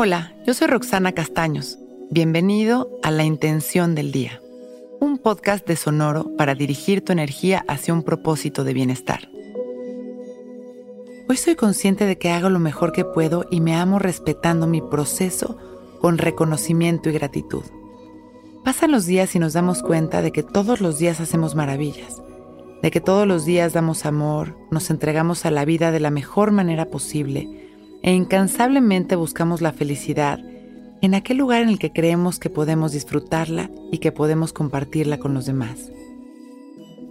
Hola, yo soy Roxana Castaños. Bienvenido a La Intención del Día, un podcast de Sonoro para dirigir tu energía hacia un propósito de bienestar. Hoy soy consciente de que hago lo mejor que puedo y me amo respetando mi proceso con reconocimiento y gratitud. Pasan los días y nos damos cuenta de que todos los días hacemos maravillas, de que todos los días damos amor, nos entregamos a la vida de la mejor manera posible e incansablemente buscamos la felicidad en aquel lugar en el que creemos que podemos disfrutarla y que podemos compartirla con los demás.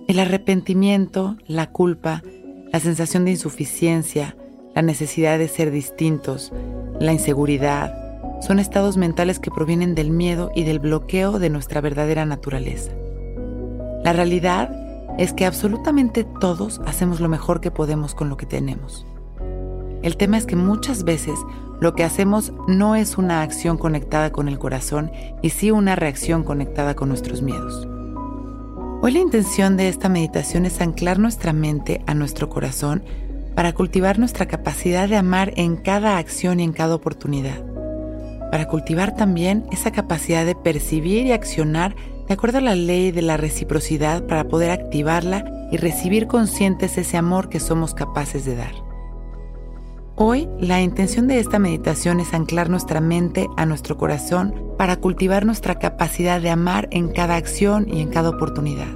El arrepentimiento, la culpa, la sensación de insuficiencia, la necesidad de ser distintos, la inseguridad, son estados mentales que provienen del miedo y del bloqueo de nuestra verdadera naturaleza. La realidad es que absolutamente todos hacemos lo mejor que podemos con lo que tenemos. El tema es que muchas veces lo que hacemos no es una acción conectada con el corazón y sí una reacción conectada con nuestros miedos. Hoy la intención de esta meditación es anclar nuestra mente a nuestro corazón para cultivar nuestra capacidad de amar en cada acción y en cada oportunidad. Para cultivar también esa capacidad de percibir y accionar de acuerdo a la ley de la reciprocidad para poder activarla y recibir conscientes ese amor que somos capaces de dar. Hoy la intención de esta meditación es anclar nuestra mente a nuestro corazón para cultivar nuestra capacidad de amar en cada acción y en cada oportunidad.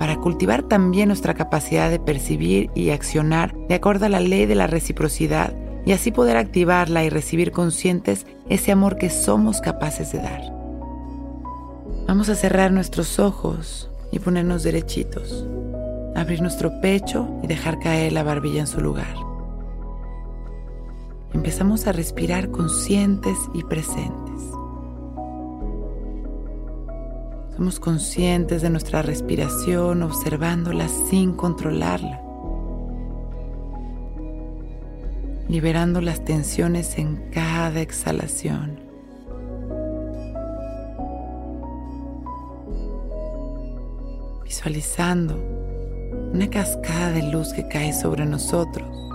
Para cultivar también nuestra capacidad de percibir y accionar de acuerdo a la ley de la reciprocidad y así poder activarla y recibir conscientes ese amor que somos capaces de dar. Vamos a cerrar nuestros ojos y ponernos derechitos, abrir nuestro pecho y dejar caer la barbilla en su lugar empezamos a respirar conscientes y presentes. Somos conscientes de nuestra respiración, observándola sin controlarla, liberando las tensiones en cada exhalación. Visualizando una cascada de luz que cae sobre nosotros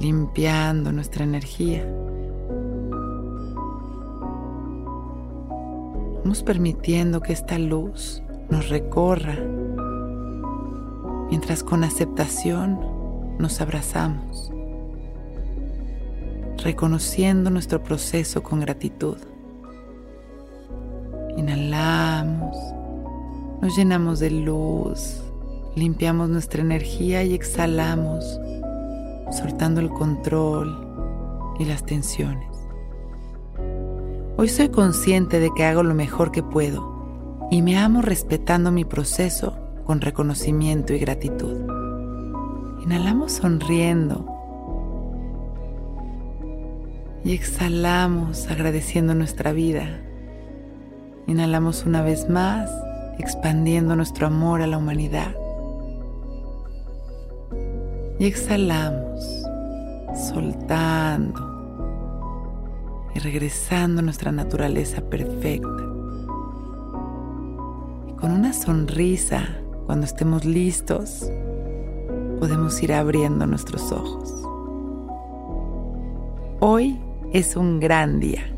limpiando nuestra energía. Vamos permitiendo que esta luz nos recorra mientras con aceptación nos abrazamos, reconociendo nuestro proceso con gratitud. Inhalamos, nos llenamos de luz, limpiamos nuestra energía y exhalamos soltando el control y las tensiones. Hoy soy consciente de que hago lo mejor que puedo y me amo respetando mi proceso con reconocimiento y gratitud. Inhalamos sonriendo y exhalamos agradeciendo nuestra vida. Inhalamos una vez más, expandiendo nuestro amor a la humanidad y exhalamos, soltando y regresando a nuestra naturaleza perfecta. Y con una sonrisa, cuando estemos listos, podemos ir abriendo nuestros ojos. Hoy es un gran día.